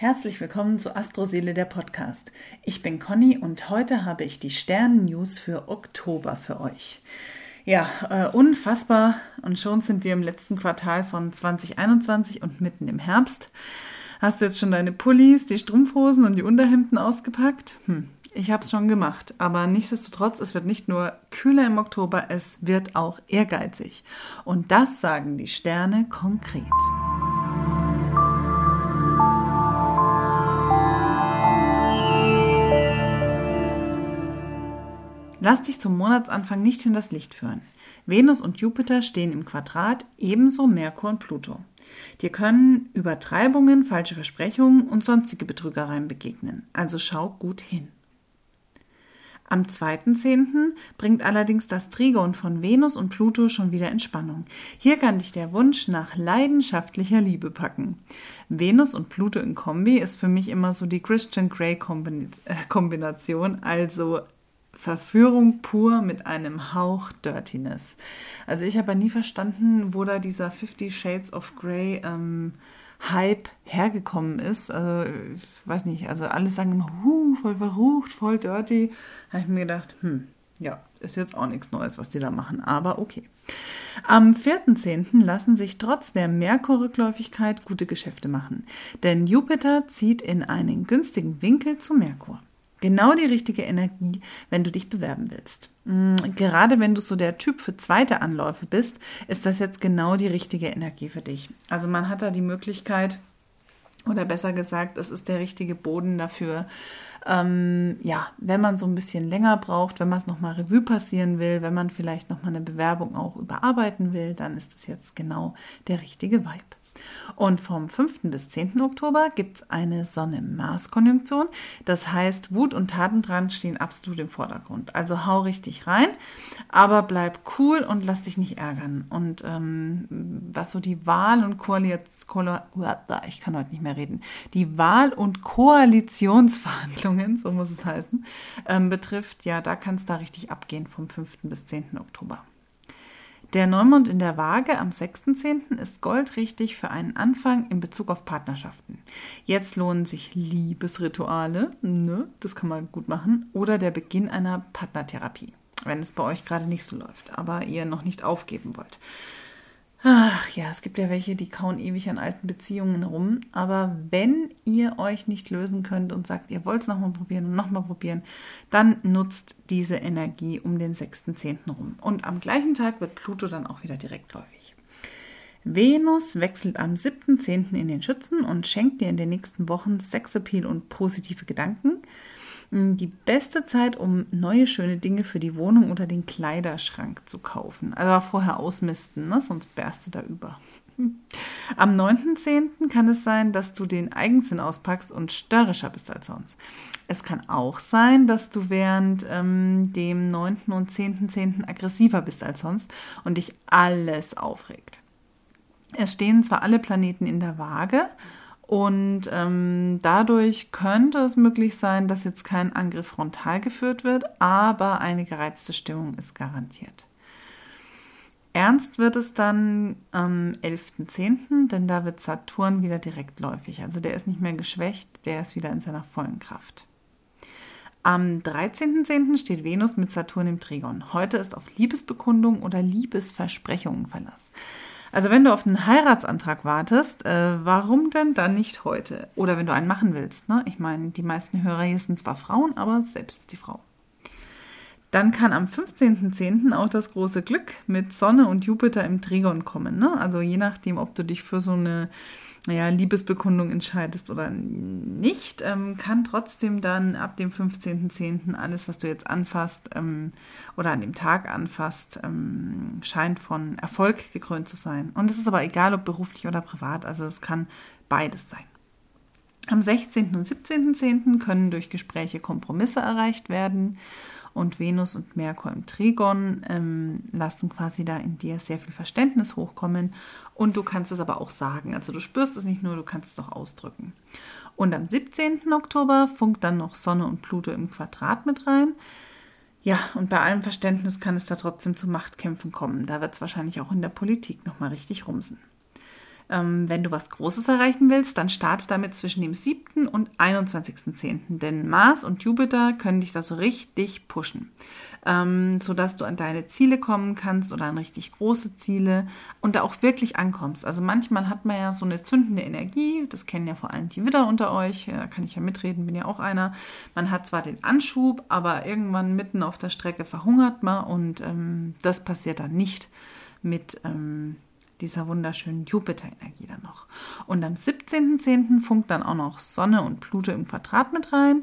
Herzlich willkommen zu Astroseele der Podcast. Ich bin Conny und heute habe ich die Sternen-News für Oktober für euch. Ja, äh, unfassbar und schon sind wir im letzten Quartal von 2021 und mitten im Herbst. Hast du jetzt schon deine Pullis, die Strumpfhosen und die Unterhemden ausgepackt? Hm, ich habe es schon gemacht, aber nichtsdestotrotz, es wird nicht nur kühler im Oktober, es wird auch ehrgeizig. Und das sagen die Sterne konkret. Lass dich zum Monatsanfang nicht in das Licht führen. Venus und Jupiter stehen im Quadrat, ebenso Merkur und Pluto. Dir können Übertreibungen, falsche Versprechungen und sonstige Betrügereien begegnen, also schau gut hin. Am 2.10. bringt allerdings das Trigon von Venus und Pluto schon wieder Entspannung. Hier kann dich der Wunsch nach leidenschaftlicher Liebe packen. Venus und Pluto in Kombi ist für mich immer so die Christian Grey äh, Kombination, also Verführung pur mit einem Hauch Dirtiness. Also ich habe ja nie verstanden, wo da dieser Fifty Shades of Grey ähm, Hype hergekommen ist. Also ich weiß nicht, also alle sagen immer, huh, voll verrucht, voll dirty. Da habe ich mir gedacht, hm, ja, ist jetzt auch nichts Neues, was die da machen, aber okay. Am 4.10. lassen sich trotz der Merkur-Rückläufigkeit gute Geschäfte machen, denn Jupiter zieht in einen günstigen Winkel zu Merkur. Genau die richtige Energie, wenn du dich bewerben willst. Mm, gerade wenn du so der Typ für zweite Anläufe bist, ist das jetzt genau die richtige Energie für dich. Also man hat da die Möglichkeit, oder besser gesagt, es ist der richtige Boden dafür. Ähm, ja, wenn man so ein bisschen länger braucht, wenn man es nochmal Revue passieren will, wenn man vielleicht nochmal eine Bewerbung auch überarbeiten will, dann ist es jetzt genau der richtige Vibe. Und vom 5. bis 10. Oktober gibt es eine Sonne-Mars-Konjunktion. Das heißt, Wut und Tatendrang stehen absolut im Vordergrund. Also hau richtig rein, aber bleib cool und lass dich nicht ärgern. Und ähm, was so die Wahl- und Koalition, ich kann heute nicht mehr reden, die Wahl- und Koalitionsverhandlungen, so muss es heißen, ähm, betrifft, ja, da kann es da richtig abgehen vom 5. bis 10. Oktober. Der Neumond in der Waage am 6.10. ist goldrichtig für einen Anfang in Bezug auf Partnerschaften. Jetzt lohnen sich Liebesrituale, ne, das kann man gut machen, oder der Beginn einer Partnertherapie, wenn es bei euch gerade nicht so läuft, aber ihr noch nicht aufgeben wollt. Ach ja, es gibt ja welche, die kauen ewig an alten Beziehungen rum. Aber wenn ihr euch nicht lösen könnt und sagt, ihr wollt es nochmal probieren und nochmal probieren, dann nutzt diese Energie um den 6.10. rum. Und am gleichen Tag wird Pluto dann auch wieder direktläufig. Venus wechselt am 7.10. in den Schützen und schenkt dir in den nächsten Wochen Sexappeal und positive Gedanken. Hm, die beste Zeit, um neue schöne Dinge für die Wohnung oder den Kleiderschrank zu kaufen. Also vorher ausmisten, ne? sonst du da über. Hm. Am 9.10. kann es sein, dass du den Eigensinn auspackst und störrischer bist als sonst. Es kann auch sein, dass du während ähm, dem 9. und 10.10. .10. aggressiver bist als sonst und dich alles aufregt. Es stehen zwar alle Planeten in der Waage, und ähm, dadurch könnte es möglich sein, dass jetzt kein Angriff frontal geführt wird, aber eine gereizte Stimmung ist garantiert. Ernst wird es dann am 11.10., denn da wird Saturn wieder direktläufig. Also der ist nicht mehr geschwächt, der ist wieder in seiner vollen Kraft. Am 13.10. steht Venus mit Saturn im Trigon. Heute ist auf Liebesbekundung oder Liebesversprechungen Verlass. Also wenn du auf einen Heiratsantrag wartest, äh, warum denn dann nicht heute? Oder wenn du einen machen willst. Ne? Ich meine, die meisten Hörer hier sind zwar Frauen, aber selbst ist die Frau. Dann kann am 15.10. auch das große Glück mit Sonne und Jupiter im Trigon kommen. Ne? Also je nachdem, ob du dich für so eine naja, Liebesbekundung entscheidest oder nicht, ähm, kann trotzdem dann ab dem 15.10. alles, was du jetzt anfasst ähm, oder an dem Tag anfasst, ähm, scheint von Erfolg gekrönt zu sein. Und es ist aber egal, ob beruflich oder privat, also es kann beides sein. Am 16. und 17.10. können durch Gespräche Kompromisse erreicht werden und Venus und Merkur im Trigon ähm, lassen quasi da in dir sehr viel Verständnis hochkommen und du kannst es aber auch sagen. Also du spürst es nicht nur, du kannst es auch ausdrücken. Und am 17. Oktober funkt dann noch Sonne und Pluto im Quadrat mit rein. Ja, und bei allem Verständnis kann es da trotzdem zu Machtkämpfen kommen. Da wird es wahrscheinlich auch in der Politik nochmal richtig rumsen. Ähm, wenn du was Großes erreichen willst, dann starte damit zwischen dem 7. und 21.10., denn Mars und Jupiter können dich da so richtig pushen, ähm, sodass du an deine Ziele kommen kannst oder an richtig große Ziele und da auch wirklich ankommst. Also manchmal hat man ja so eine zündende Energie, das kennen ja vor allem die Widder unter euch, da kann ich ja mitreden, bin ja auch einer. Man hat zwar den Anschub, aber irgendwann mitten auf der Strecke verhungert man und ähm, das passiert dann nicht mit ähm, dieser wunderschönen Jupiter-Energie dann noch. Und am 17.10. funkt dann auch noch Sonne und Pluto im Quadrat mit rein.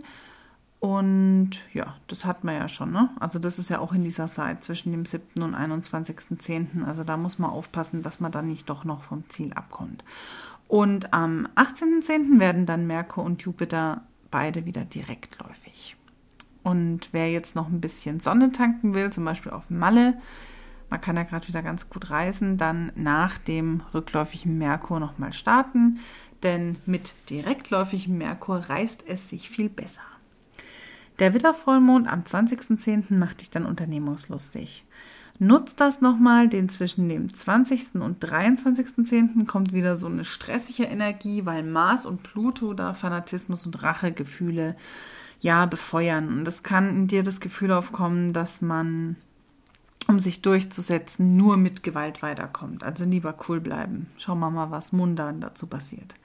Und ja, das hat man ja schon, ne? Also das ist ja auch in dieser Zeit zwischen dem 7. und 21.10. Also da muss man aufpassen, dass man dann nicht doch noch vom Ziel abkommt. Und am 18.10. werden dann Merkur und Jupiter beide wieder direktläufig. Und wer jetzt noch ein bisschen Sonne tanken will, zum Beispiel auf Malle, man kann ja gerade wieder ganz gut reisen, dann nach dem rückläufigen Merkur nochmal starten, denn mit direktläufigem Merkur reist es sich viel besser. Der Widdervollmond am 20.10. macht dich dann unternehmungslustig. Nutzt das nochmal, denn zwischen dem 20. und 23.10. kommt wieder so eine stressige Energie, weil Mars und Pluto da Fanatismus und Rachegefühle ja befeuern. Und es kann in dir das Gefühl aufkommen, dass man um sich durchzusetzen, nur mit Gewalt weiterkommt. Also lieber cool bleiben. Schauen wir mal, was mundan dazu passiert.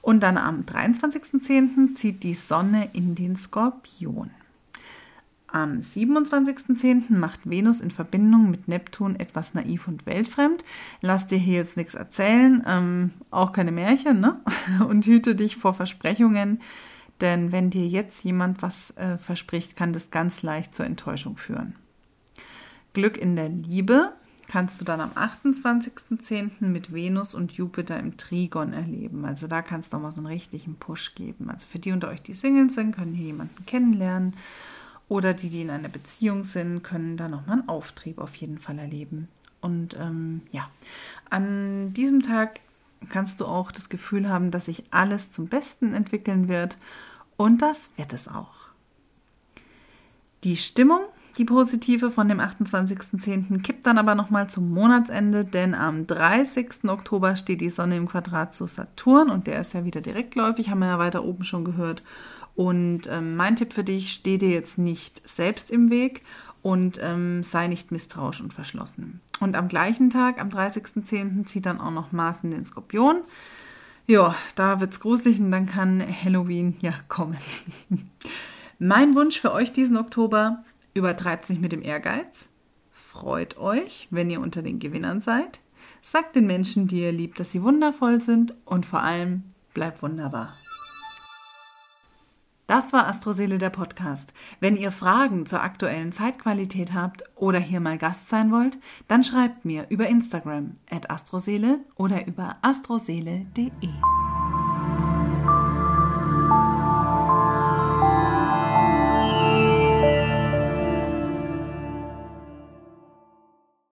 Und dann am 23.10. zieht die Sonne in den Skorpion. Am 27.10. macht Venus in Verbindung mit Neptun etwas naiv und weltfremd. Lass dir hier jetzt nichts erzählen, ähm, auch keine Märchen, ne? Und hüte dich vor Versprechungen, denn wenn dir jetzt jemand was äh, verspricht, kann das ganz leicht zur Enttäuschung führen. Glück in der Liebe kannst du dann am 28.10. mit Venus und Jupiter im Trigon erleben. Also da kannst du auch mal so einen richtigen Push geben. Also für die unter euch, die Single sind, können hier jemanden kennenlernen. Oder die, die in einer Beziehung sind, können da nochmal einen Auftrieb auf jeden Fall erleben. Und ähm, ja, an diesem Tag kannst du auch das Gefühl haben, dass sich alles zum Besten entwickeln wird. Und das wird es auch. Die Stimmung die positive von dem 28.10. kippt dann aber nochmal zum Monatsende, denn am 30. Oktober steht die Sonne im Quadrat zu Saturn und der ist ja wieder direktläufig, haben wir ja weiter oben schon gehört. Und ähm, mein Tipp für dich, steh dir jetzt nicht selbst im Weg und ähm, sei nicht misstrauisch und verschlossen. Und am gleichen Tag, am 30.10., zieht dann auch noch Mars in den Skorpion. Ja, da wird's gruselig und dann kann Halloween ja kommen. mein Wunsch für euch diesen Oktober, Übertreibt es nicht mit dem Ehrgeiz. Freut euch, wenn ihr unter den Gewinnern seid. Sagt den Menschen, die ihr liebt, dass sie wundervoll sind und vor allem bleibt wunderbar. Das war Astroseele der Podcast. Wenn ihr Fragen zur aktuellen Zeitqualität habt oder hier mal Gast sein wollt, dann schreibt mir über Instagram at astroseele oder über astroseele.de.